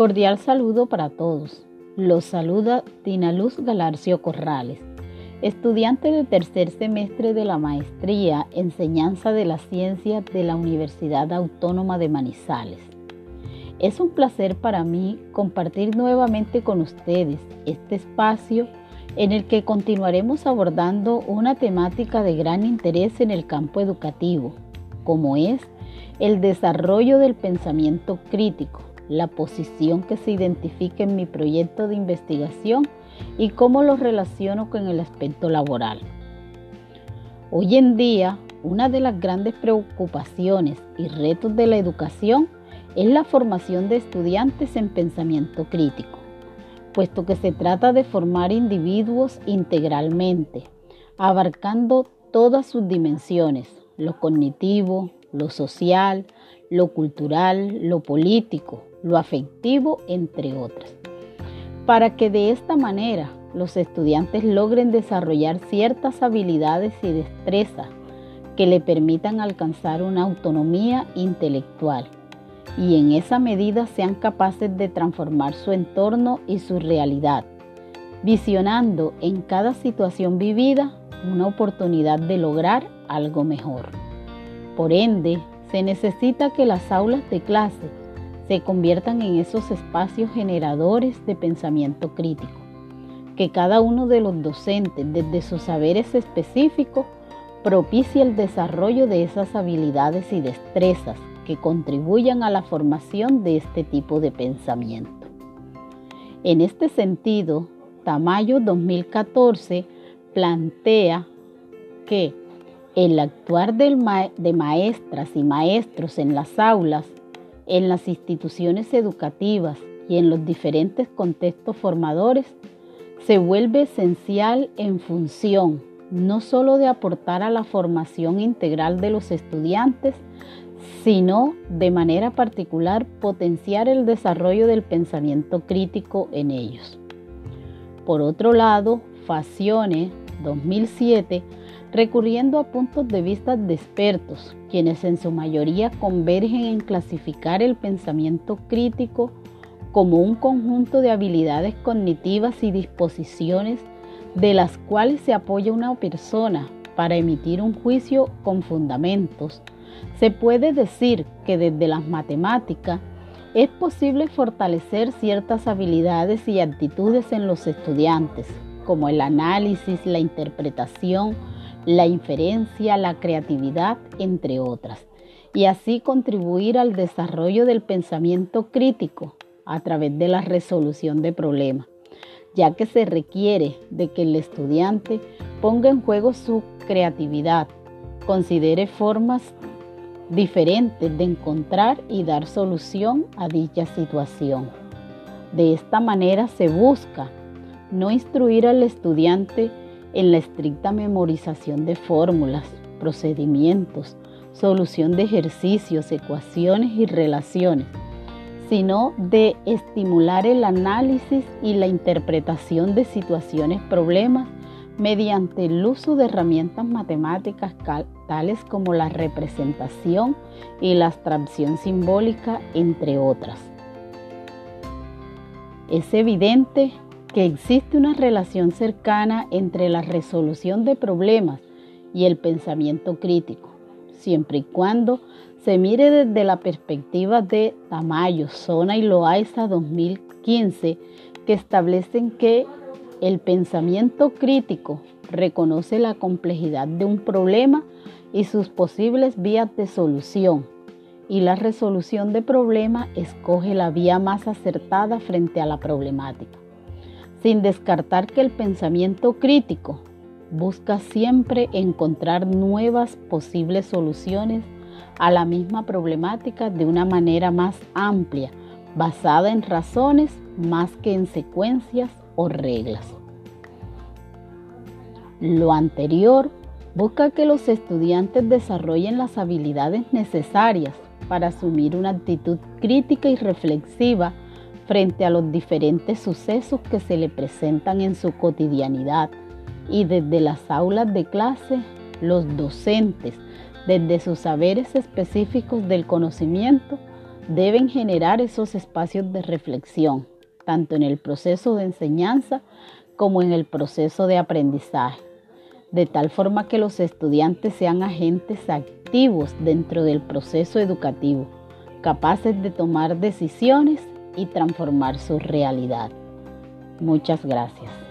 Cordial saludo para todos. Los saluda Tina Luz Galarcio Corrales, estudiante de tercer semestre de la maestría Enseñanza de la Ciencia de la Universidad Autónoma de Manizales. Es un placer para mí compartir nuevamente con ustedes este espacio en el que continuaremos abordando una temática de gran interés en el campo educativo, como es el desarrollo del pensamiento crítico la posición que se identifica en mi proyecto de investigación y cómo lo relaciono con el aspecto laboral. Hoy en día, una de las grandes preocupaciones y retos de la educación es la formación de estudiantes en pensamiento crítico, puesto que se trata de formar individuos integralmente, abarcando todas sus dimensiones, lo cognitivo, lo social, lo cultural, lo político, lo afectivo, entre otras. Para que de esta manera los estudiantes logren desarrollar ciertas habilidades y destrezas que le permitan alcanzar una autonomía intelectual y en esa medida sean capaces de transformar su entorno y su realidad, visionando en cada situación vivida una oportunidad de lograr algo mejor. Por ende, se necesita que las aulas de clase se conviertan en esos espacios generadores de pensamiento crítico, que cada uno de los docentes desde sus saberes específicos propicie el desarrollo de esas habilidades y destrezas que contribuyan a la formación de este tipo de pensamiento. En este sentido, Tamayo 2014 plantea que el actuar de maestras y maestros en las aulas en las instituciones educativas y en los diferentes contextos formadores se vuelve esencial en función no solo de aportar a la formación integral de los estudiantes, sino de manera particular potenciar el desarrollo del pensamiento crítico en ellos. Por otro lado, Facione 2007 recurriendo a puntos de vista de expertos, quienes en su mayoría convergen en clasificar el pensamiento crítico como un conjunto de habilidades cognitivas y disposiciones de las cuales se apoya una persona para emitir un juicio con fundamentos. Se puede decir que desde las matemáticas es posible fortalecer ciertas habilidades y actitudes en los estudiantes, como el análisis, la interpretación, la inferencia, la creatividad, entre otras, y así contribuir al desarrollo del pensamiento crítico a través de la resolución de problemas, ya que se requiere de que el estudiante ponga en juego su creatividad, considere formas diferentes de encontrar y dar solución a dicha situación. De esta manera se busca no instruir al estudiante en la estricta memorización de fórmulas, procedimientos, solución de ejercicios, ecuaciones y relaciones, sino de estimular el análisis y la interpretación de situaciones, problemas, mediante el uso de herramientas matemáticas tales como la representación y la abstracción simbólica, entre otras. Es evidente que existe una relación cercana entre la resolución de problemas y el pensamiento crítico, siempre y cuando se mire desde la perspectiva de Tamayo, Zona y Loaiza 2015, que establecen que el pensamiento crítico reconoce la complejidad de un problema y sus posibles vías de solución, y la resolución de problema escoge la vía más acertada frente a la problemática sin descartar que el pensamiento crítico busca siempre encontrar nuevas posibles soluciones a la misma problemática de una manera más amplia, basada en razones más que en secuencias o reglas. Lo anterior busca que los estudiantes desarrollen las habilidades necesarias para asumir una actitud crítica y reflexiva frente a los diferentes sucesos que se le presentan en su cotidianidad y desde las aulas de clase, los docentes, desde sus saberes específicos del conocimiento, deben generar esos espacios de reflexión, tanto en el proceso de enseñanza como en el proceso de aprendizaje, de tal forma que los estudiantes sean agentes activos dentro del proceso educativo, capaces de tomar decisiones y transformar su realidad. Muchas gracias.